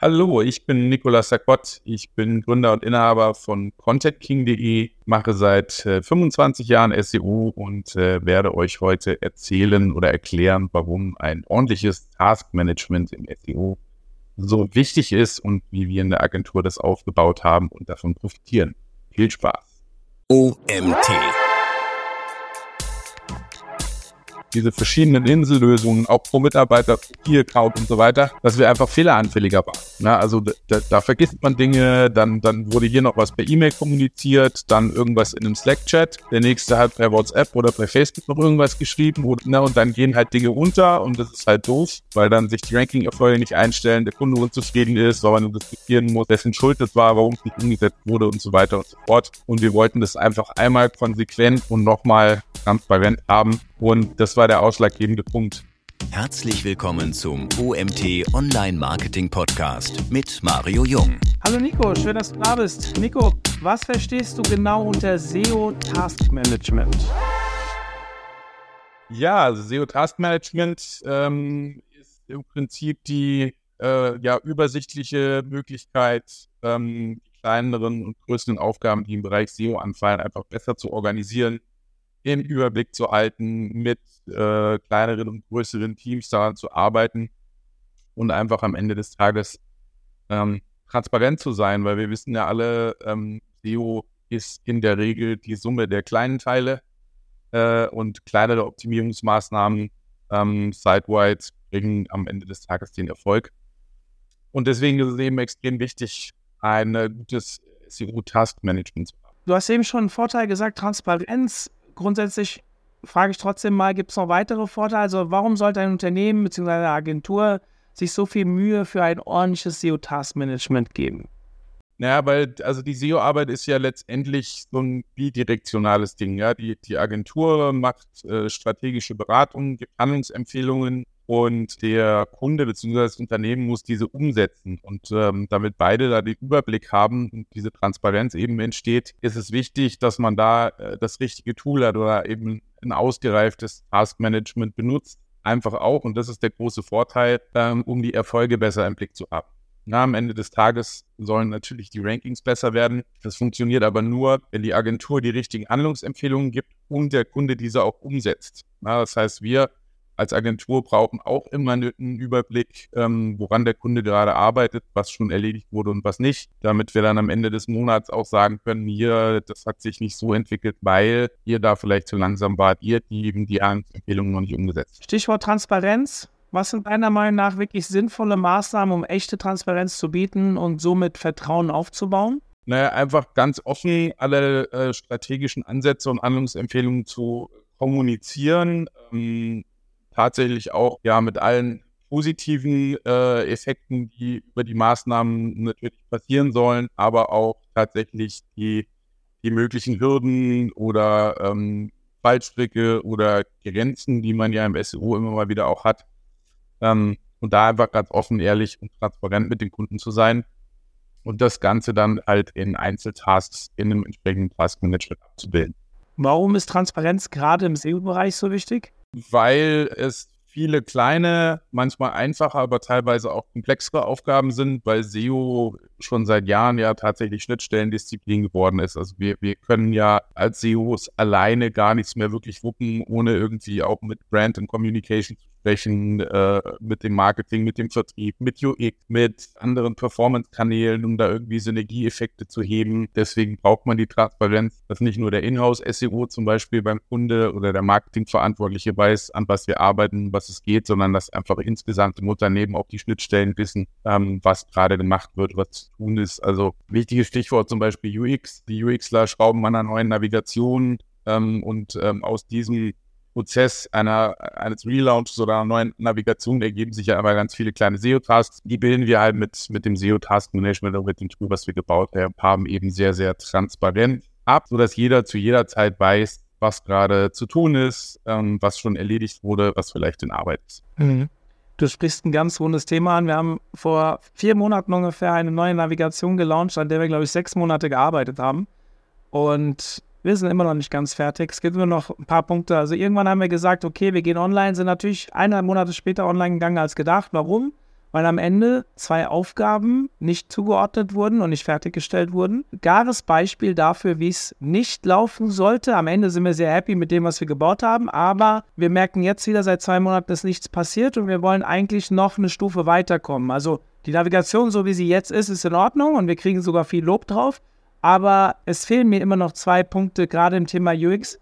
Hallo, ich bin Nicolas Sakott. Ich bin Gründer und Inhaber von ContentKing.de, mache seit äh, 25 Jahren SEO und äh, werde euch heute erzählen oder erklären, warum ein ordentliches Taskmanagement im SEO so wichtig ist und wie wir in der Agentur das aufgebaut haben und davon profitieren. Viel Spaß. OMT diese verschiedenen Insellösungen, auch pro Mitarbeiter, Key-Account und so weiter, dass wir einfach fehleranfälliger waren. Na, also da, da vergisst man Dinge, dann, dann wurde hier noch was per E-Mail kommuniziert, dann irgendwas in einem Slack-Chat, der nächste hat per WhatsApp oder per Facebook noch irgendwas geschrieben und, na, und dann gehen halt Dinge unter und das ist halt doof, weil dann sich die Ranking-Erfolge nicht einstellen, der Kunde unzufrieden ist, weil man diskutieren muss, dessen Schuld das war, warum es nicht umgesetzt wurde und so weiter und so fort. Und wir wollten das einfach einmal konsequent und nochmal transparent haben und das war der ausschlaggebende Punkt. Herzlich willkommen zum OMT Online Marketing Podcast mit Mario Jung. Hallo Nico, schön, dass du da bist. Nico, was verstehst du genau unter SEO Task Management? Ja, also SEO Task Management ähm, ist im Prinzip die äh, ja, übersichtliche Möglichkeit, ähm, die kleineren und größeren Aufgaben, die im Bereich SEO anfallen, einfach besser zu organisieren im Überblick zu halten, mit äh, kleineren und größeren Teams daran zu arbeiten und einfach am Ende des Tages ähm, transparent zu sein, weil wir wissen ja alle, ähm, SEO ist in der Regel die Summe der kleinen Teile äh, und kleinere Optimierungsmaßnahmen ähm, site-wide bringen am Ende des Tages den Erfolg. Und deswegen ist es eben extrem wichtig, ein äh, gutes SEO-Task-Management zu haben. Du hast eben schon einen Vorteil gesagt, Transparenz grundsätzlich frage ich trotzdem mal, gibt es noch weitere Vorteile? Also warum sollte ein Unternehmen bzw. eine Agentur sich so viel Mühe für ein ordentliches SEO-Task-Management geben? Naja, weil also die SEO-Arbeit ist ja letztendlich so ein bidirektionales Ding. Ja, die, die Agentur macht äh, strategische Beratungen, gibt Handlungsempfehlungen und der Kunde bzw. das Unternehmen muss diese umsetzen. Und ähm, damit beide da den Überblick haben und diese Transparenz eben entsteht, ist es wichtig, dass man da äh, das richtige Tool hat oder eben ein ausgereiftes Taskmanagement benutzt. Einfach auch, und das ist der große Vorteil, ähm, um die Erfolge besser im Blick zu haben. Na, am Ende des Tages sollen natürlich die Rankings besser werden. Das funktioniert aber nur, wenn die Agentur die richtigen Handlungsempfehlungen gibt und der Kunde diese auch umsetzt. Na, das heißt, wir als Agentur brauchen auch immer einen Überblick, ähm, woran der Kunde gerade arbeitet, was schon erledigt wurde und was nicht, damit wir dann am Ende des Monats auch sagen können, hier, das hat sich nicht so entwickelt, weil ihr da vielleicht zu langsam wart, ihr die eben die Empfehlungen noch nicht umgesetzt. Stichwort Transparenz. Was sind deiner Meinung nach wirklich sinnvolle Maßnahmen, um echte Transparenz zu bieten und somit Vertrauen aufzubauen? Naja, einfach ganz offen alle äh, strategischen Ansätze und Handlungsempfehlungen zu kommunizieren. Ähm, tatsächlich auch ja mit allen positiven äh, Effekten, die über die Maßnahmen natürlich passieren sollen, aber auch tatsächlich die, die möglichen Hürden oder ähm, Fallstricke oder Grenzen, die man ja im SEO immer mal wieder auch hat. Ähm, und da einfach ganz offen, ehrlich und transparent mit den Kunden zu sein und das Ganze dann halt in Einzeltasks in einem entsprechenden Taskmanagement abzubilden. Warum ist Transparenz gerade im SEO-Bereich so wichtig? Weil es viele kleine, manchmal einfache, aber teilweise auch komplexere Aufgaben sind, weil SEO schon seit Jahren ja tatsächlich Schnittstellendisziplin geworden ist. Also wir, wir können ja als SEOs alleine gar nichts mehr wirklich wuppen, ohne irgendwie auch mit Brand und Communication zu sprechen, äh, mit dem Marketing, mit dem Vertrieb, mit UX, mit anderen Performance-Kanälen, um da irgendwie Synergieeffekte zu heben. Deswegen braucht man die Transparenz, dass nicht nur der Inhouse-SEO zum Beispiel beim Kunde oder der Marketingverantwortliche weiß, an was wir arbeiten, was es geht, sondern dass einfach insgesamt im Unternehmen auch die Schnittstellen wissen, ähm, was gerade gemacht wird, was tun ist. Also wichtiges Stichwort zum Beispiel UX. Die UXler schrauben an einer neuen Navigation ähm, und ähm, aus diesem Prozess einer, eines Relaunches oder einer neuen Navigation ergeben sich ja aber ganz viele kleine SEO-Tasks. Die bilden wir halt mit, mit dem SEO-Task-Management und mit dem Tool, was wir gebaut haben, eben sehr, sehr transparent ab, sodass jeder zu jeder Zeit weiß, was gerade zu tun ist, ähm, was schon erledigt wurde, was vielleicht in Arbeit ist. Mhm. Du sprichst ein ganz rundes Thema an. Wir haben vor vier Monaten ungefähr eine neue Navigation gelauncht, an der wir, glaube ich, sechs Monate gearbeitet haben. Und wir sind immer noch nicht ganz fertig. Es gibt nur noch ein paar Punkte. Also irgendwann haben wir gesagt, okay, wir gehen online, sind natürlich eineinhalb Monate später online gegangen als gedacht. Warum? Weil am Ende zwei Aufgaben nicht zugeordnet wurden und nicht fertiggestellt wurden. Gares Beispiel dafür, wie es nicht laufen sollte. Am Ende sind wir sehr happy mit dem, was wir gebaut haben, aber wir merken jetzt wieder, seit zwei Monaten ist nichts passiert und wir wollen eigentlich noch eine Stufe weiterkommen. Also die Navigation, so wie sie jetzt ist, ist in Ordnung und wir kriegen sogar viel Lob drauf, aber es fehlen mir immer noch zwei Punkte, gerade im Thema UX,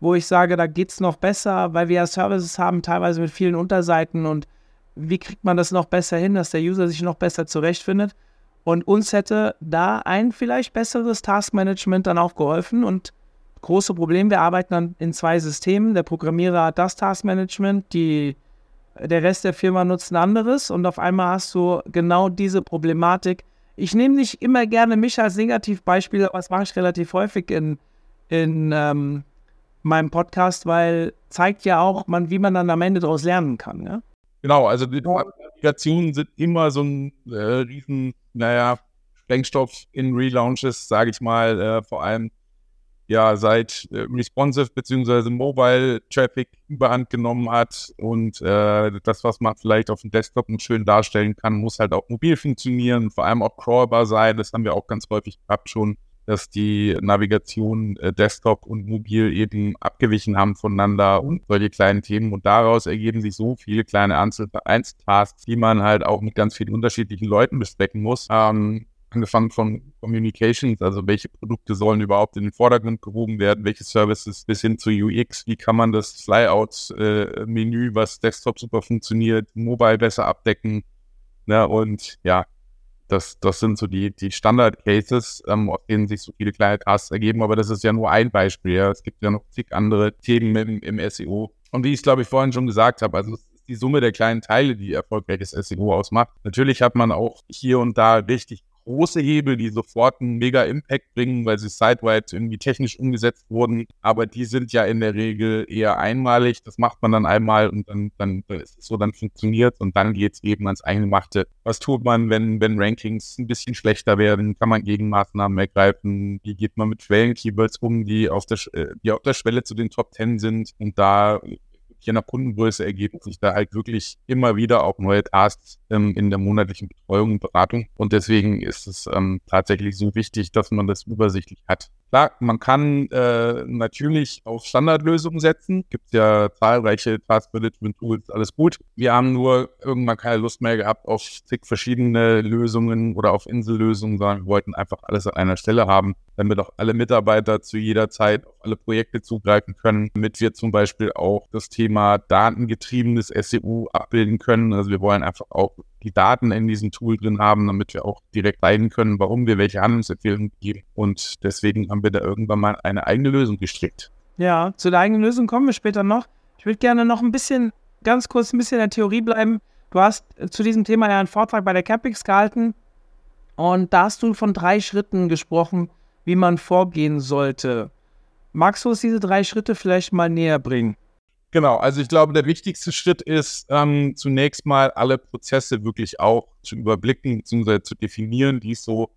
wo ich sage, da geht es noch besser, weil wir ja Services haben, teilweise mit vielen Unterseiten und wie kriegt man das noch besser hin, dass der User sich noch besser zurechtfindet. Und uns hätte da ein vielleicht besseres Taskmanagement dann auch geholfen. Und große Problem, wir arbeiten dann in zwei Systemen. Der Programmierer hat das Taskmanagement, die, der Rest der Firma nutzt ein anderes. Und auf einmal hast du genau diese Problematik. Ich nehme nicht immer gerne mich als Negativbeispiel, aber das mache ich relativ häufig in, in ähm, meinem Podcast, weil zeigt ja auch, man, wie man dann am Ende daraus lernen kann. Ja? Genau, also die Applikationen sind immer so ein äh, riesen, naja, Sprengstoff in Relaunches, sage ich mal, äh, vor allem ja seit äh, responsive bzw. Mobile Traffic überhand genommen hat und äh, das, was man vielleicht auf dem Desktop nicht schön darstellen kann, muss halt auch mobil funktionieren, vor allem auch crawlbar sein. Das haben wir auch ganz häufig gehabt schon dass die Navigation äh, Desktop und Mobil eben abgewichen haben voneinander und solche kleinen Themen. Und daraus ergeben sich so viele kleine Einzeltasks, die man halt auch mit ganz vielen unterschiedlichen Leuten besprechen muss. Ähm, angefangen von Communications, also welche Produkte sollen überhaupt in den Vordergrund gehoben werden, welche Services bis hin zu UX, wie kann man das Flyout-Menü, äh, was Desktop super funktioniert, Mobile besser abdecken. Ne? Und ja, das, das sind so die, die Standard-Cases, ähm, aus denen sich so viele kleine Tasks ergeben, aber das ist ja nur ein Beispiel. Ja. Es gibt ja noch zig andere Themen im, im SEO. Und wie ich es, glaube ich, vorhin schon gesagt habe, also die Summe der kleinen Teile, die erfolgreiches SEO ausmacht. Natürlich hat man auch hier und da richtig große Hebel, die sofort einen mega Impact bringen, weil sie sidewide irgendwie technisch umgesetzt wurden. Aber die sind ja in der Regel eher einmalig. Das macht man dann einmal und dann, dann ist es so, dann funktioniert und dann geht es eben ans Eingemachte. Was tut man, wenn, wenn Rankings ein bisschen schlechter werden? Kann man Gegenmaßnahmen ergreifen? Wie geht man mit Schwellen-Keywords um, die auf der, äh, die auf der Schwelle zu den Top 10 sind? Und da je nach Kundengröße ergeben sich da halt wirklich immer wieder auch neue Tasks ähm, in der monatlichen Betreuung und Beratung. Und deswegen ist es ähm, tatsächlich so wichtig, dass man das übersichtlich hat. Klar, man kann äh, natürlich auf Standardlösungen setzen. Gibt ja zahlreiche Task-Management-Tools, alles gut. Wir haben nur irgendwann keine Lust mehr gehabt auf zig verschiedene Lösungen oder auf Insellösungen, sondern wir wollten einfach alles an einer Stelle haben, damit auch alle Mitarbeiter zu jeder Zeit auf alle Projekte zugreifen können, damit wir zum Beispiel auch das Thema datengetriebenes SEO abbilden können. Also wir wollen einfach auch die Daten in diesem Tool drin haben, damit wir auch direkt zeigen können, warum wir welche Handlungsempfehlungen geben. Und deswegen haben wir da irgendwann mal eine eigene Lösung gestrickt. Ja, zu der eigenen Lösung kommen wir später noch. Ich würde gerne noch ein bisschen, ganz kurz ein bisschen in der Theorie bleiben. Du hast zu diesem Thema ja einen Vortrag bei der Capix gehalten und da hast du von drei Schritten gesprochen, wie man vorgehen sollte. Magst du uns diese drei Schritte vielleicht mal näher bringen? Genau, also ich glaube, der wichtigste Schritt ist ähm, zunächst mal alle Prozesse wirklich auch zu überblicken bzw. zu definieren, die es so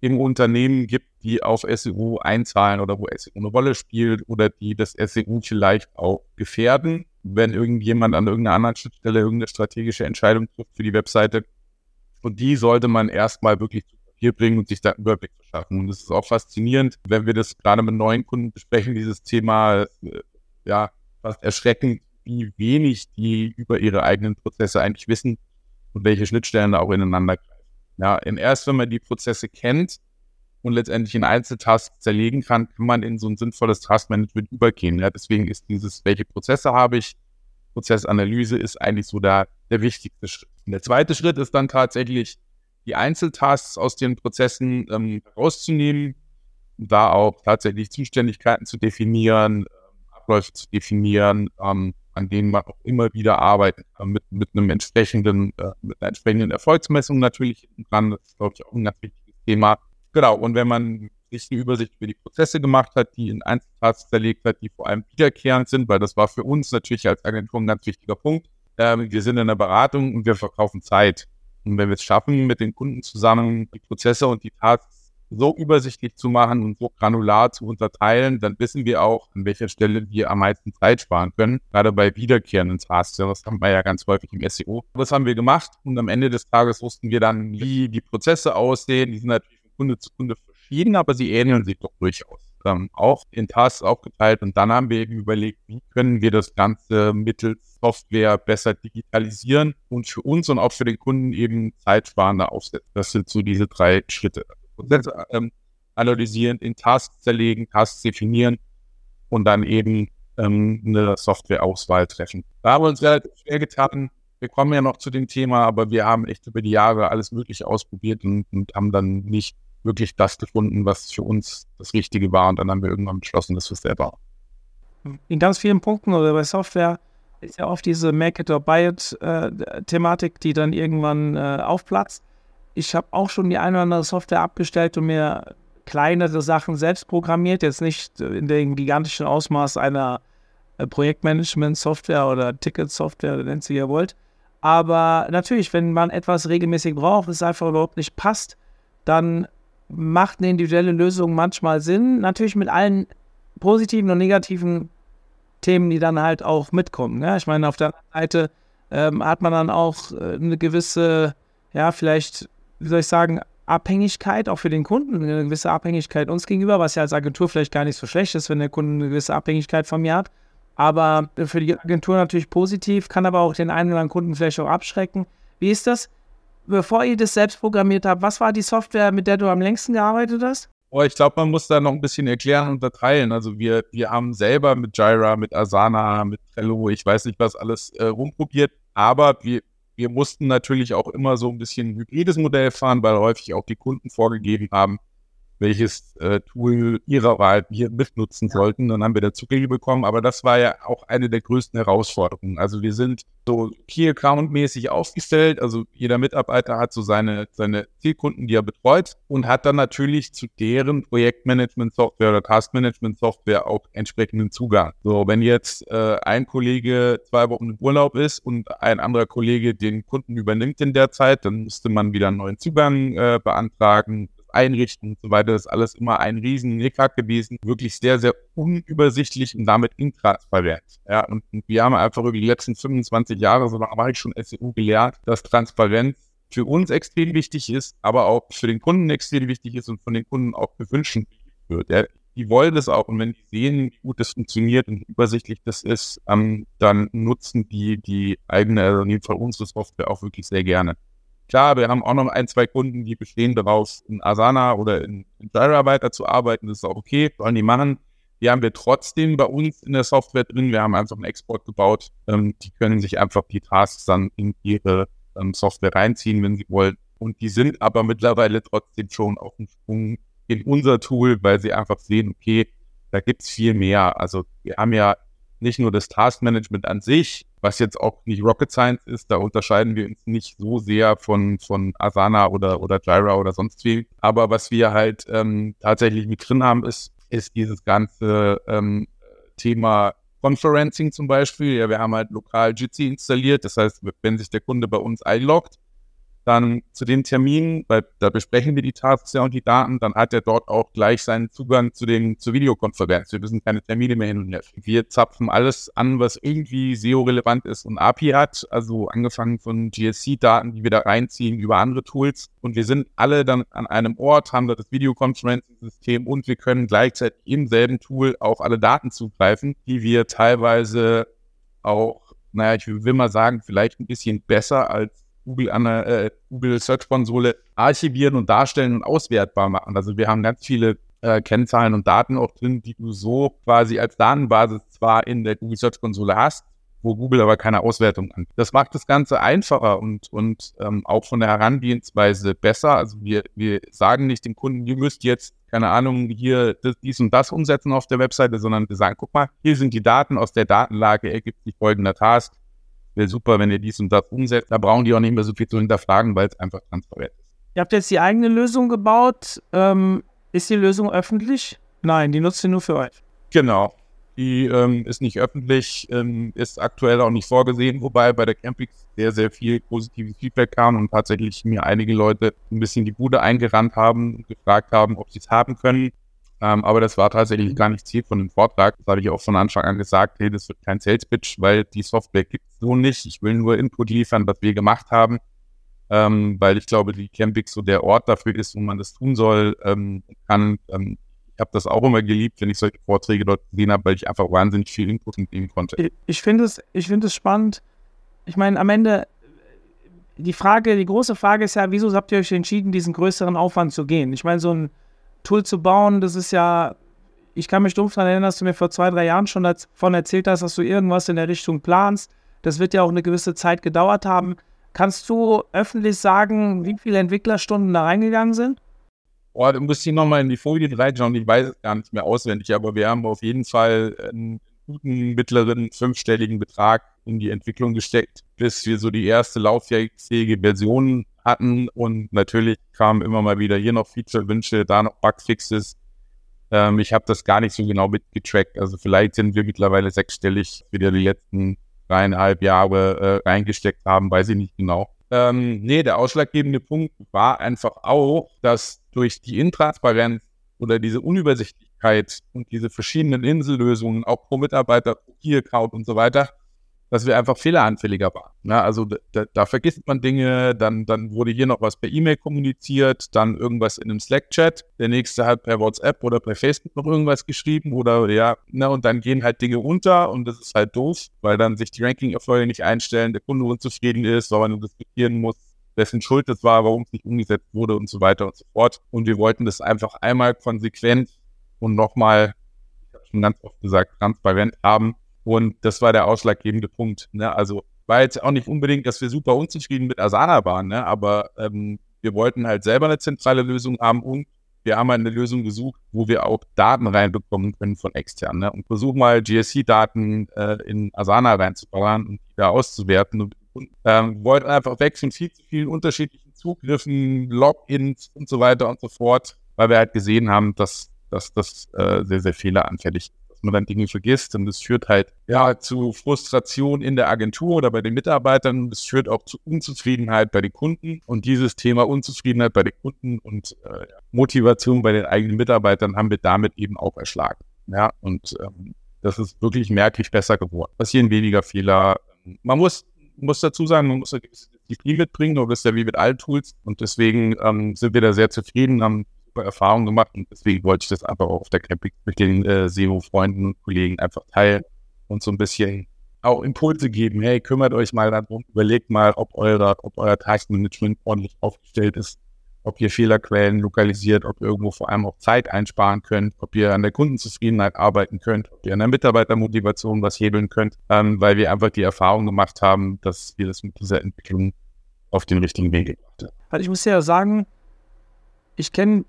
im Unternehmen gibt, die auf SEO einzahlen oder wo SEO eine Rolle spielt oder die das SEO vielleicht auch gefährden, wenn irgendjemand an irgendeiner anderen Schnittstelle irgendeine strategische Entscheidung trifft für die Webseite. Und die sollte man erstmal wirklich zu Papier bringen und sich da einen Überblick verschaffen. Und es ist auch faszinierend, wenn wir das gerade mit neuen Kunden besprechen, dieses Thema, äh, ja, fast erschreckend, wie wenig die über ihre eigenen Prozesse eigentlich wissen und welche Schnittstellen da auch ineinander greifen. Ja, erst, wenn man die Prozesse kennt und letztendlich in Einzeltasks zerlegen kann, kann man in so ein sinnvolles Taskmanagement übergehen. Ja, deswegen ist dieses, welche Prozesse habe ich, Prozessanalyse ist eigentlich so der, der wichtigste Schritt. Und der zweite Schritt ist dann tatsächlich, die Einzeltasks aus den Prozessen ähm, rauszunehmen, da auch tatsächlich Zuständigkeiten zu definieren, Abläufe zu definieren, ähm, an denen man auch immer wieder arbeitet, äh, mit, mit einem entsprechenden, äh, mit einer entsprechenden Erfolgsmessung natürlich dran. Das ist, glaube ich, auch ein ganz wichtiges Thema. Genau, und wenn man sich eine Übersicht über die Prozesse gemacht hat, die in Einzeltasks zerlegt hat, die vor allem wiederkehrend sind, weil das war für uns natürlich als Agentur ein ganz wichtiger Punkt. Ähm, wir sind in der Beratung und wir verkaufen Zeit. Und wenn wir es schaffen, mit den Kunden zusammen die Prozesse und die Tasks so übersichtlich zu machen und so granular zu unterteilen, dann wissen wir auch, an welcher Stelle wir am meisten Zeit sparen können. Gerade bei wiederkehrenden Tasks. Das haben wir ja ganz häufig im SEO. Das haben wir gemacht und am Ende des Tages wussten wir dann, wie die Prozesse aussehen. Die sind natürlich von Kunde zu Kunde verschieden, aber sie ähneln sich doch durchaus. Ähm, auch in Tasks aufgeteilt und dann haben wir eben überlegt, wie können wir das Ganze mittels Software besser digitalisieren und für uns und auch für den Kunden eben zeitsparender aufsetzen. Das sind so diese drei Schritte. Prozesse ähm, analysieren, in Tasks zerlegen, Tasks definieren und dann eben ähm, eine Softwareauswahl treffen. Da haben wir uns relativ schwer getan. Wir kommen ja noch zu dem Thema, aber wir haben echt über die Jahre alles Mögliche ausprobiert und, und haben dann nicht wirklich das gefunden, was für uns das Richtige war. Und dann haben wir irgendwann beschlossen, dass wir es selber In ganz vielen Punkten oder bei Software ist ja oft diese Make it or buy it äh, Thematik, die dann irgendwann äh, aufplatzt ich habe auch schon die eine oder andere Software abgestellt und mir kleinere Sachen selbst programmiert, jetzt nicht in dem gigantischen Ausmaß einer äh, Projektmanagement-Software oder Ticket-Software, nennt sie ihr wollt. Aber natürlich, wenn man etwas regelmäßig braucht, es einfach überhaupt nicht passt, dann macht eine individuelle Lösung manchmal Sinn. Natürlich mit allen positiven und negativen Themen, die dann halt auch mitkommen. Ne? Ich meine, auf der Seite ähm, hat man dann auch äh, eine gewisse, ja, vielleicht wie soll ich sagen, Abhängigkeit, auch für den Kunden, eine gewisse Abhängigkeit uns gegenüber, was ja als Agentur vielleicht gar nicht so schlecht ist, wenn der Kunde eine gewisse Abhängigkeit von mir hat. Aber für die Agentur natürlich positiv, kann aber auch den einen oder anderen Kunden vielleicht auch abschrecken. Wie ist das? Bevor ihr das selbst programmiert habt, was war die Software, mit der du am längsten gearbeitet hast? Oh, ich glaube, man muss da noch ein bisschen erklären und unterteilen. Also wir, wir haben selber mit Jira, mit Asana, mit Trello, ich weiß nicht was alles äh, rumprobiert, aber wir, wir mussten natürlich auch immer so ein bisschen ein hybrides Modell fahren, weil häufig auch die Kunden vorgegeben haben, welches äh, Tool ihrer Wahl wir mitnutzen ja. sollten. Dann haben wir da Zugänge bekommen. Aber das war ja auch eine der größten Herausforderungen. Also wir sind so Key Account mäßig aufgestellt. Also jeder Mitarbeiter hat so seine, seine Zielkunden, die er betreut und hat dann natürlich zu deren Projektmanagement-Software oder Taskmanagement-Software auch entsprechenden Zugang. So, wenn jetzt äh, ein Kollege zwei Wochen im Urlaub ist und ein anderer Kollege den Kunden übernimmt in der Zeit, dann müsste man wieder einen neuen Zugang äh, beantragen einrichten und so weiter. Das ist alles immer ein riesen Nickhack gewesen. Wirklich sehr, sehr unübersichtlich und damit intransparent. Ja, und, und wir haben einfach über die letzten 25 Jahre, so lange war ich schon SEU gelernt, dass Transparenz für uns extrem wichtig ist, aber auch für den Kunden extrem wichtig ist und von den Kunden auch gewünscht wird. Ja, die wollen das auch und wenn die sehen, wie gut das funktioniert und übersichtlich das ist, ähm, dann nutzen die die eigene, also in dem Fall unsere Software auch wirklich sehr gerne. Klar, wir haben auch noch ein, zwei Kunden, die bestehen daraus, in Asana oder in, in Jira weiterzuarbeiten. Das ist auch okay, sollen die machen. Die haben wir trotzdem bei uns in der Software drin. Wir haben einfach einen Export gebaut. Ähm, die können sich einfach die Tasks dann in ihre ähm, Software reinziehen, wenn sie wollen. Und die sind aber mittlerweile trotzdem schon auf dem Sprung in unser Tool, weil sie einfach sehen, okay, da gibt's viel mehr. Also wir haben ja nicht nur das Taskmanagement an sich, was jetzt auch nicht Rocket Science ist, da unterscheiden wir uns nicht so sehr von, von Asana oder, oder Jira oder sonst wie. Aber was wir halt ähm, tatsächlich mit drin haben, ist, ist dieses ganze ähm, Thema Conferencing zum Beispiel. Ja, wir haben halt lokal Jitsi installiert. Das heißt, wenn sich der Kunde bei uns einloggt, dann zu den Terminen, weil da besprechen wir die Tasks ja und die Daten, dann hat er dort auch gleich seinen Zugang zu den zur Videokonferenz. Wir müssen keine Termine mehr hin und her. Wir zapfen alles an, was irgendwie SEO-relevant ist und API hat, also angefangen von GSC-Daten, die wir da reinziehen über andere Tools. Und wir sind alle dann an einem Ort, haben da das Videokonferenzsystem und wir können gleichzeitig im selben Tool auf alle Daten zugreifen, die wir teilweise auch, naja, ich will mal sagen, vielleicht ein bisschen besser als Google, äh, Google Search Konsole archivieren und darstellen und auswertbar machen. Also wir haben ganz viele äh, Kennzahlen und Daten auch drin, die du so quasi als Datenbasis zwar in der Google Search Konsole hast, wo Google aber keine Auswertung an. Das macht das Ganze einfacher und, und ähm, auch von der Herangehensweise besser. Also wir, wir sagen nicht dem Kunden, ihr müsst jetzt, keine Ahnung, hier das, dies und das umsetzen auf der Webseite, sondern wir sagen, guck mal, hier sind die Daten, aus der Datenlage ergibt sich folgender Task wäre super, wenn ihr dies und das umsetzt. Da brauchen die auch nicht mehr so viel zu hinterfragen, weil es einfach transparent ist. Ihr habt jetzt die eigene Lösung gebaut. Ähm, ist die Lösung öffentlich? Nein, die nutzt ihr nur für euch. Genau. Die ähm, ist nicht öffentlich, ähm, ist aktuell auch nicht vorgesehen, wobei bei der Campix sehr, sehr viel positives Feedback kam und tatsächlich mir einige Leute ein bisschen die Bude eingerannt haben und gefragt haben, ob sie es haben können. Ähm, aber das war tatsächlich gar nicht Ziel von dem Vortrag. Das habe ich auch von Anfang an gesagt, hey, das wird kein Sales Pitch, weil die Software gibt es so nicht. Ich will nur Input liefern, was wir gemacht haben, ähm, weil ich glaube, die Campix so der Ort dafür ist, wo man das tun soll, ähm, kann. Ähm, ich habe das auch immer geliebt, wenn ich solche Vorträge dort gesehen habe, weil ich einfach wahnsinnig viel Input mitnehmen konnte. Ich, ich finde es, ich finde es spannend. Ich meine, am Ende die Frage, die große Frage ist ja, wieso habt ihr euch entschieden, diesen größeren Aufwand zu gehen? Ich meine, so ein Tool zu bauen, das ist ja, ich kann mich dumpf daran erinnern, dass du mir vor zwei, drei Jahren schon davon erzählt hast, dass du irgendwas in der Richtung planst. Das wird ja auch eine gewisse Zeit gedauert haben. Kannst du öffentlich sagen, wie viele Entwicklerstunden da reingegangen sind? Oh, da müsste ich nochmal in die Folie reinschauen. Ich weiß es gar nicht mehr auswendig, aber wir haben auf jeden Fall einen guten mittleren fünfstelligen Betrag in die Entwicklung gesteckt, bis wir so die erste lauffähige Version hatten. Und natürlich kamen immer mal wieder hier noch Feature-Wünsche, da noch Bugfixes. Ähm, ich habe das gar nicht so genau mitgetrackt. Also vielleicht sind wir mittlerweile sechsstellig, wieder die letzten dreieinhalb Jahre äh, reingesteckt haben, weiß ich nicht genau. Ähm, nee, der ausschlaggebende Punkt war einfach auch, dass durch die Intransparenz oder diese Unübersichtlichkeit und diese verschiedenen Insellösungen, auch pro Mitarbeiter, pro Key-Account und so weiter, dass wir einfach fehleranfälliger waren. Ja, also da, da, vergisst man Dinge, dann, dann wurde hier noch was per E-Mail kommuniziert, dann irgendwas in einem Slack-Chat, der nächste hat per WhatsApp oder per Facebook noch irgendwas geschrieben oder ja, na, und dann gehen halt Dinge unter und das ist halt doof, weil dann sich die Ranking-Erfolge nicht einstellen, der Kunde unzufrieden ist, weil man diskutieren muss, wessen Schuld das war, warum es nicht umgesetzt wurde und so weiter und so fort. Und wir wollten das einfach einmal konsequent und nochmal, ich habe schon ganz oft gesagt, transparent haben und das war der ausschlaggebende Punkt. Ne? Also war jetzt auch nicht unbedingt, dass wir super unzufrieden mit Asana waren, ne? aber ähm, wir wollten halt selber eine zentrale Lösung haben und wir haben halt eine Lösung gesucht, wo wir auch Daten reinbekommen können von extern. Ne? Und versuchen mal GSC-Daten äh, in Asana reinzubauen und die da auszuwerten. Und, und ähm, wollten einfach von viel zu vielen unterschiedlichen Zugriffen, Logins und so weiter und so fort, weil wir halt gesehen haben, dass, dass das äh, sehr, sehr fehleranfällig ist man dann Dinge vergisst und es führt halt ja zu Frustration in der Agentur oder bei den Mitarbeitern. Es führt auch zu Unzufriedenheit bei den Kunden und dieses Thema Unzufriedenheit bei den Kunden und äh, Motivation bei den eigenen Mitarbeitern haben wir damit eben auch erschlagen. Ja, und ähm, das ist wirklich merklich besser geworden. Passieren weniger Fehler. Man muss muss dazu sagen, man muss eine gewisse Disziplin mitbringen, aber das ja wie mit allen Tools. Und deswegen ähm, sind wir da sehr zufrieden, haben super Erfahrungen gemacht und deswegen wollte ich das einfach auch auf der Camping mit den äh, SEO-Freunden und Kollegen einfach teilen und so ein bisschen auch Impulse geben. Hey, kümmert euch mal darum, überlegt mal, ob, eure, ob euer Taskmanagement ordentlich aufgestellt ist, ob ihr Fehlerquellen lokalisiert, ob ihr irgendwo vor allem auch Zeit einsparen könnt, ob ihr an der Kundenzufriedenheit arbeiten könnt, ob ihr an der Mitarbeitermotivation was hebeln könnt, ähm, weil wir einfach die Erfahrung gemacht haben, dass wir das mit dieser Entwicklung auf den richtigen Weg gebracht haben. Also ich muss ja sagen, ich kenne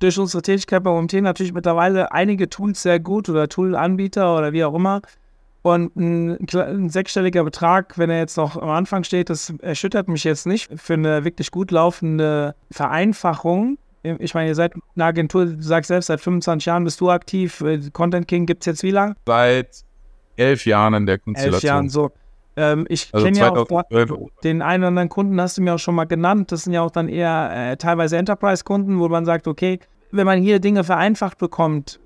durch unsere Tätigkeit bei OMT natürlich mittlerweile einige Tools sehr gut oder Tool-Anbieter oder wie auch immer. Und ein, ein, sechsstelliger Betrag, wenn er jetzt noch am Anfang steht, das erschüttert mich jetzt nicht. Für eine wirklich gut laufende Vereinfachung. Ich meine, ihr seid eine Agentur, du sagst selbst, seit 25 Jahren bist du aktiv. Content King gibt es jetzt wie lange? Seit elf Jahren in der Konstellation. Elf Jahren, so. Ähm, ich also kenne ja auch den einen oder anderen Kunden, hast du mir auch schon mal genannt. Das sind ja auch dann eher äh, teilweise Enterprise-Kunden, wo man sagt, okay, wenn man hier Dinge vereinfacht bekommt,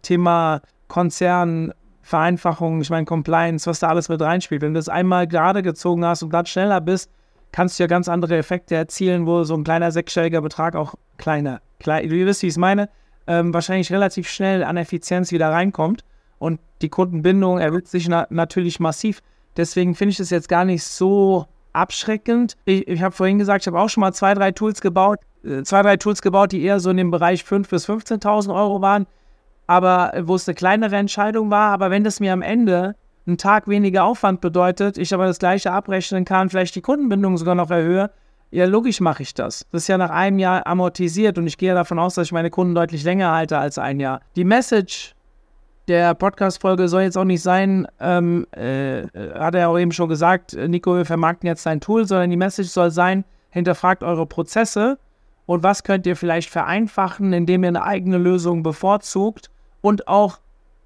Thema Konzern, Vereinfachung, ich meine Compliance, was da alles mit reinspielt. Wenn du das einmal gerade gezogen hast und dann schneller bist, kannst du ja ganz andere Effekte erzielen, wo so ein kleiner sechsstelliger Betrag auch kleiner, klein, du wisst, wie ich es meine, ähm, wahrscheinlich relativ schnell an Effizienz wieder reinkommt und die Kundenbindung erhöht sich na natürlich massiv. Deswegen finde ich das jetzt gar nicht so abschreckend. Ich, ich habe vorhin gesagt, ich habe auch schon mal zwei, drei Tools gebaut, äh, zwei, drei Tools gebaut, die eher so in dem Bereich 5.000 bis 15.000 Euro waren, aber wo es eine kleinere Entscheidung war. Aber wenn das mir am Ende einen Tag weniger Aufwand bedeutet, ich aber das gleiche abrechnen kann, vielleicht die Kundenbindung sogar noch erhöhe, ja, logisch mache ich das. Das ist ja nach einem Jahr amortisiert und ich gehe davon aus, dass ich meine Kunden deutlich länger halte als ein Jahr. Die Message der Podcast-Folge soll jetzt auch nicht sein, ähm, äh, hat er auch eben schon gesagt, Nico, wir vermarkten jetzt sein Tool, sondern die Message soll sein, hinterfragt eure Prozesse und was könnt ihr vielleicht vereinfachen, indem ihr eine eigene Lösung bevorzugt und auch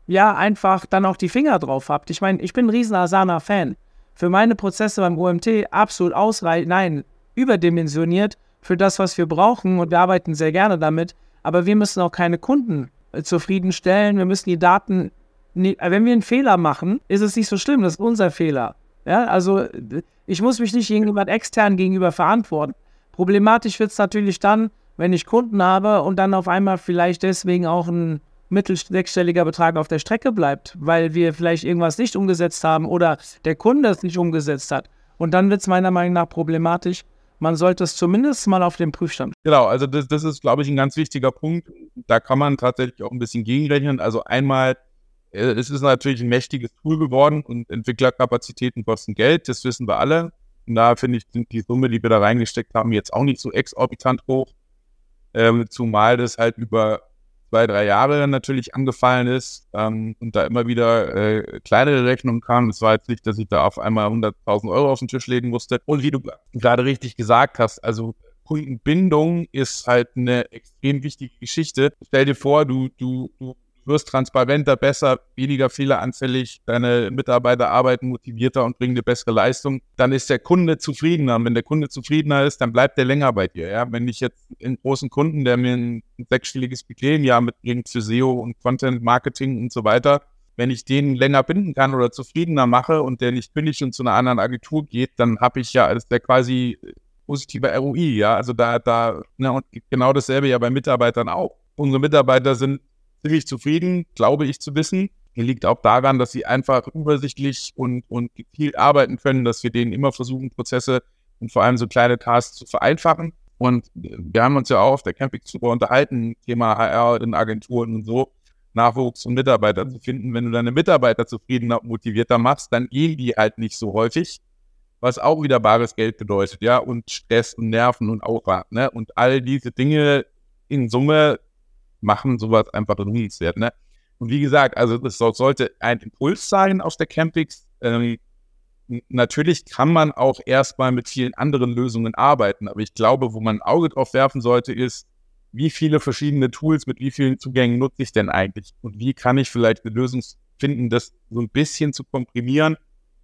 ja einfach dann auch die Finger drauf habt. Ich meine, ich bin ein riesen Asana-Fan. Für meine Prozesse beim OMT absolut ausreichend, nein, überdimensioniert für das, was wir brauchen und wir arbeiten sehr gerne damit. Aber wir müssen auch keine Kunden äh, zufriedenstellen. Wir müssen die Daten, wenn wir einen Fehler machen, ist es nicht so schlimm, das ist unser Fehler. Ja, also ich muss mich nicht jemand extern gegenüber verantworten. Problematisch wird es natürlich dann, wenn ich Kunden habe und dann auf einmal vielleicht deswegen auch ein mittel sechsstelliger Betrag auf der Strecke bleibt, weil wir vielleicht irgendwas nicht umgesetzt haben oder der Kunde es nicht umgesetzt hat. Und dann wird es meiner Meinung nach problematisch. Man sollte es zumindest mal auf den Prüfstand. Genau, also das, das ist, glaube ich, ein ganz wichtiger Punkt. Da kann man tatsächlich auch ein bisschen gegenrechnen. Also einmal, äh, es ist natürlich ein mächtiges Tool geworden und Entwicklerkapazitäten kosten Geld, das wissen wir alle. Und da finde ich, sind die Summe, die wir da reingesteckt haben, jetzt auch nicht so exorbitant hoch. Ähm, zumal das halt über zwei, drei Jahre natürlich angefallen ist ähm, und da immer wieder äh, kleinere Rechnungen kamen. Es war jetzt nicht, dass ich da auf einmal 100.000 Euro auf den Tisch legen musste. Und wie du gerade richtig gesagt hast, also Kundenbindung ist halt eine extrem wichtige Geschichte. Stell dir vor, du, du, du wirst transparenter, besser, weniger fehleranfällig, deine Mitarbeiter arbeiten motivierter und bringen eine bessere Leistung, dann ist der Kunde zufriedener. Und wenn der Kunde zufriedener ist, dann bleibt er länger bei dir. Ja? Wenn ich jetzt einen großen Kunden, der mir ein sechsstelliges Budget im Jahr mitbringt für SEO und Content Marketing und so weiter, wenn ich den länger binden kann oder zufriedener mache und der nicht kündigt und zu einer anderen Agentur geht, dann habe ich ja, ist der quasi positiver ROI, ja. Also da, da, ne, und genau dasselbe ja bei Mitarbeitern auch. Unsere Mitarbeiter sind ziemlich zufrieden, glaube ich zu wissen. Liegt auch daran, dass sie einfach übersichtlich und, und gezielt arbeiten können, dass wir denen immer versuchen, Prozesse und vor allem so kleine Tasks zu vereinfachen. Und wir haben uns ja auch auf der Camping super unterhalten, Thema HR in Agenturen und so, Nachwuchs und Mitarbeiter zu finden. Wenn du deine Mitarbeiter zufriedener und motivierter machst, dann gehen die halt nicht so häufig, was auch wieder bares Geld bedeutet, ja, und Stress und Nerven und Aufwand, ne? Und all diese Dinge in Summe machen sowas einfach lohnenswert. Ne? Und wie gesagt, also das sollte ein Impuls sein aus der Campix. Ähm, natürlich kann man auch erstmal mit vielen anderen Lösungen arbeiten, aber ich glaube, wo man ein Auge drauf werfen sollte, ist, wie viele verschiedene Tools mit wie vielen Zugängen nutze ich denn eigentlich? Und wie kann ich vielleicht eine Lösung finden, das so ein bisschen zu komprimieren,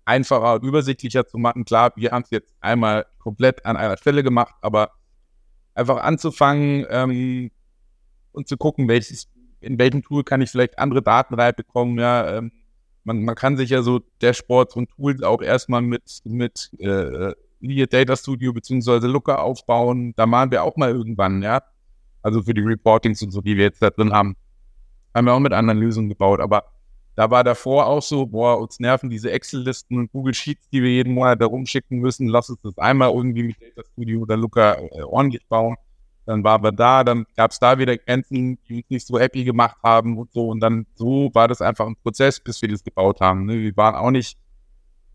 einfacher und übersichtlicher zu machen? Klar, wir haben es jetzt einmal komplett an einer Stelle gemacht, aber einfach anzufangen, ähm, und zu gucken, welches, in welchem Tool kann ich vielleicht andere Daten reinbekommen. Ja, ähm, man, man kann sich ja so Dashboards und Tools auch erstmal mit, mit äh, Data Studio beziehungsweise Looker aufbauen. Da machen wir auch mal irgendwann, ja. Also für die Reportings und so, die wir jetzt da drin haben. Haben wir auch mit anderen Lösungen gebaut. Aber da war davor auch so, boah, uns nerven diese Excel-Listen und Google Sheets, die wir jeden Monat da rumschicken müssen. Lass uns das einmal irgendwie mit Data Studio oder Looker äh, ordentlich bauen. Dann waren wir da, dann gab es da wieder Grenzen, die uns nicht so happy gemacht haben und so. Und dann so war das einfach ein Prozess, bis wir das gebaut haben. Ne? Wir waren auch nicht,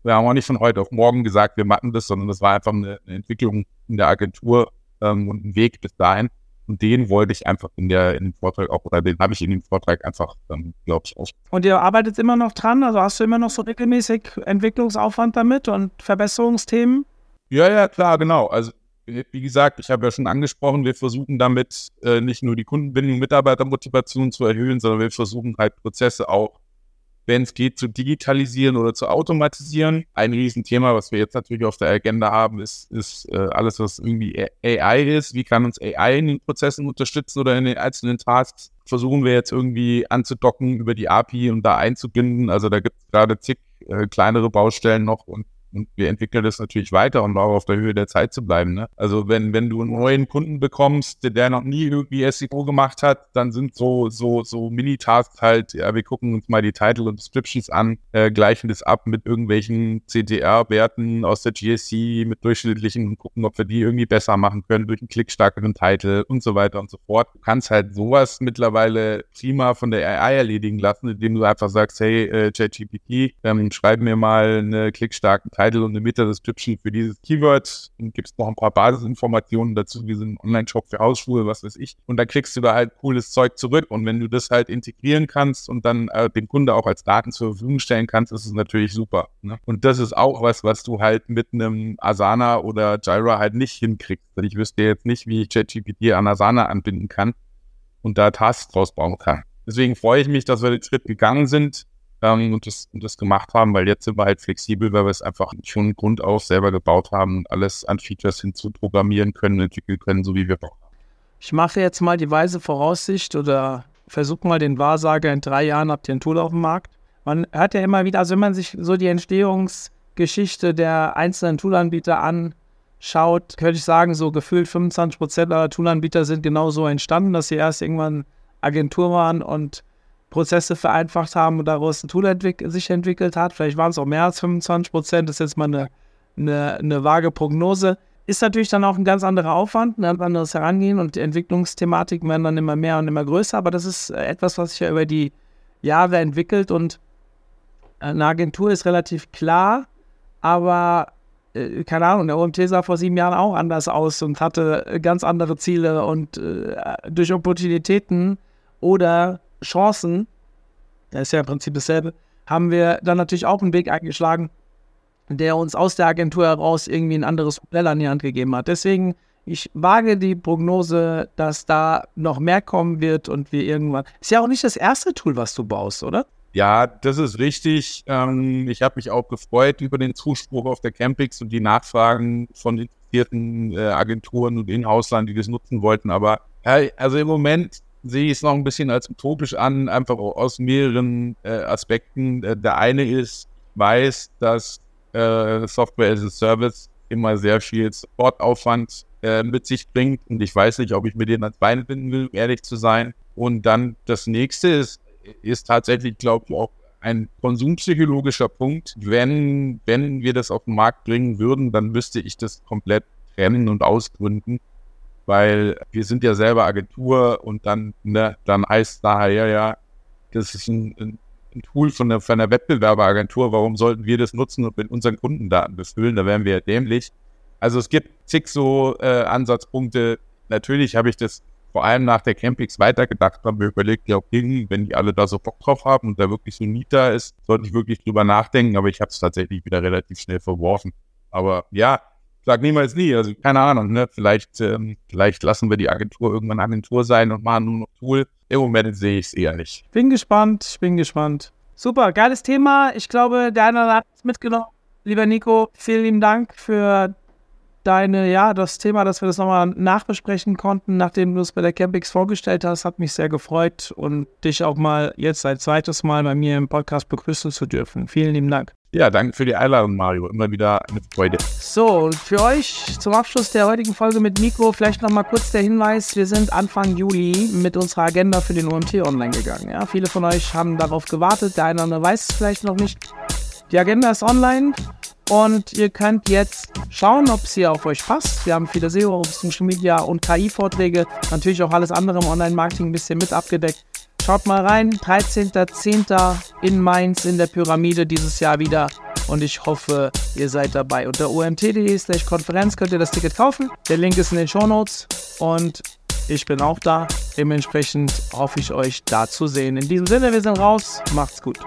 wir haben auch nicht von heute auf morgen gesagt, wir machen das, sondern das war einfach eine, eine Entwicklung in der Agentur ähm, und ein Weg bis dahin. Und den wollte ich einfach in, der, in dem Vortrag auch, oder den habe ich in dem Vortrag einfach, ähm, glaube ich, auch. Und ihr arbeitet immer noch dran? Also hast du immer noch so regelmäßig Entwicklungsaufwand damit und Verbesserungsthemen? Ja, ja, klar, genau. Also wie gesagt, ich habe ja schon angesprochen, wir versuchen damit äh, nicht nur die Kundenbindung, Mitarbeitermotivation zu erhöhen, sondern wir versuchen halt Prozesse auch, wenn es geht, zu digitalisieren oder zu automatisieren. Ein Riesenthema, was wir jetzt natürlich auf der Agenda haben, ist, ist äh, alles, was irgendwie AI ist. Wie kann uns AI in den Prozessen unterstützen oder in den einzelnen Tasks? Versuchen wir jetzt irgendwie anzudocken über die API und da einzubinden. Also da gibt es gerade zig äh, kleinere Baustellen noch und und wir entwickeln das natürlich weiter, um auch auf der Höhe der Zeit zu bleiben. Ne? Also wenn, wenn du einen neuen Kunden bekommst, der noch nie irgendwie SEO gemacht hat, dann sind so, so, so Mini-Tasks halt, ja, wir gucken uns mal die Title und Descriptions an, äh, gleichen das ab mit irgendwelchen CTR-Werten aus der GSC, mit durchschnittlichen und gucken, ob wir die irgendwie besser machen können durch einen klickstarkeren Titel und so weiter und so fort. Du kannst halt sowas mittlerweile prima von der AI erledigen lassen, indem du einfach sagst, hey, äh, ChatGPT, ähm, schreib mir mal eine klickstarken Titel Title und eine Meta-Description für dieses Keyword und gibst noch ein paar Basisinformationen dazu, wie so ein Online-Shop für Hausschuhe, was weiß ich. Und dann kriegst du da halt cooles Zeug zurück. Und wenn du das halt integrieren kannst und dann äh, dem Kunde auch als Daten zur Verfügung stellen kannst, ist es natürlich super. Ne? Und das ist auch was, was du halt mit einem Asana oder Jira halt nicht hinkriegst. Ich wüsste jetzt nicht, wie ich ChatGPT an Asana anbinden kann und da Tasks draus bauen kann. deswegen freue ich mich, dass wir den Schritt gegangen sind ähm, und, das, und das gemacht haben, weil jetzt sind wir halt flexibel, weil wir es einfach schon Grund auf selber gebaut haben und alles an Features hinzuprogrammieren können, entwickeln können, so wie wir brauchen. Ich mache jetzt mal die weise Voraussicht oder versuche mal den Wahrsager, in drei Jahren habt ihr ein Tool auf dem Markt. Man hört ja immer wieder, also wenn man sich so die Entstehungsgeschichte der einzelnen Toolanbieter anschaut, könnte ich sagen, so gefühlt 25 Prozent aller Toolanbieter sind genau so entstanden, dass sie erst irgendwann Agentur waren und Prozesse vereinfacht haben und daraus ein Tool entwick sich entwickelt hat. Vielleicht waren es auch mehr als 25 Prozent, das ist jetzt mal eine, eine, eine vage Prognose. Ist natürlich dann auch ein ganz anderer Aufwand, ein ganz anderes Herangehen und die Entwicklungsthematiken werden dann immer mehr und immer größer, aber das ist etwas, was sich ja über die Jahre entwickelt und eine Agentur ist relativ klar, aber äh, keine Ahnung, der OMT sah vor sieben Jahren auch anders aus und hatte ganz andere Ziele und äh, durch Opportunitäten oder Chancen, das ist ja im Prinzip dasselbe, haben wir dann natürlich auch einen Weg eingeschlagen, der uns aus der Agentur heraus irgendwie ein anderes Modell an die Hand gegeben hat. Deswegen, ich wage die Prognose, dass da noch mehr kommen wird und wir irgendwann. Ist ja auch nicht das erste Tool, was du baust, oder? Ja, das ist richtig. Ähm, ich habe mich auch gefreut über den Zuspruch auf der Campix und die Nachfragen von interessierten äh, Agenturen und Inhauslern, die das nutzen wollten. Aber also im Moment sehe ich es noch ein bisschen als utopisch an, einfach aus mehreren äh, Aspekten. Äh, der eine ist, weiß, dass äh, Software as a Service immer sehr viel Supportaufwand äh, mit sich bringt und ich weiß nicht, ob ich mir den ans Bein binden will, um ehrlich zu sein. Und dann das nächste ist, ist tatsächlich, glaube ich, auch ein konsumpsychologischer Punkt. Wenn, wenn wir das auf den Markt bringen würden, dann müsste ich das komplett trennen und ausgründen weil wir sind ja selber Agentur und dann, ne, dann heißt nachher ja, das ist ein, ein, Tool von einer, von einer Wettbewerberagentur, warum sollten wir das nutzen und mit unseren Kundendaten befüllen? Da wären wir ja dämlich. Also es gibt zig so äh, Ansatzpunkte. Natürlich habe ich das vor allem nach der Campix weitergedacht, haben wir überlegt, ja, okay, wenn die alle da so Bock drauf haben und da wirklich so da ist, sollte ich wirklich drüber nachdenken, aber ich habe es tatsächlich wieder relativ schnell verworfen. Aber ja, sag niemals nie. Also keine Ahnung, ne? Vielleicht, ähm, vielleicht lassen wir die Agentur irgendwann Agentur sein und machen nur noch Tool. Im Moment sehe ich es eher nicht. Bin gespannt, ich bin gespannt. Super, geiles Thema. Ich glaube, der eine hat es mitgenommen. Lieber Nico, vielen lieben Dank für deine, ja, das Thema, dass wir das nochmal nachbesprechen konnten, nachdem du es bei der Campix vorgestellt hast, hat mich sehr gefreut und dich auch mal jetzt ein zweites Mal bei mir im Podcast begrüßen zu dürfen. Vielen lieben Dank. Ja, danke für die Einladung, Mario. Immer wieder eine Freude. So, und für euch zum Abschluss der heutigen Folge mit Nico vielleicht nochmal kurz der Hinweis. Wir sind Anfang Juli mit unserer Agenda für den UMT online gegangen. Ja, viele von euch haben darauf gewartet. Der eine oder andere weiß es vielleicht noch nicht. Die Agenda ist online und ihr könnt jetzt schauen, ob es hier auf euch passt. Wir haben viele SEO, Social Media und KI-Vorträge. Natürlich auch alles andere im Online-Marketing ein bisschen mit abgedeckt. Schaut mal rein, 13.10. in Mainz in der Pyramide dieses Jahr wieder. Und ich hoffe, ihr seid dabei. Unter omt.de slash Konferenz könnt ihr das Ticket kaufen. Der Link ist in den Show Notes. Und ich bin auch da. Dementsprechend hoffe ich euch da zu sehen. In diesem Sinne, wir sind raus. Macht's gut.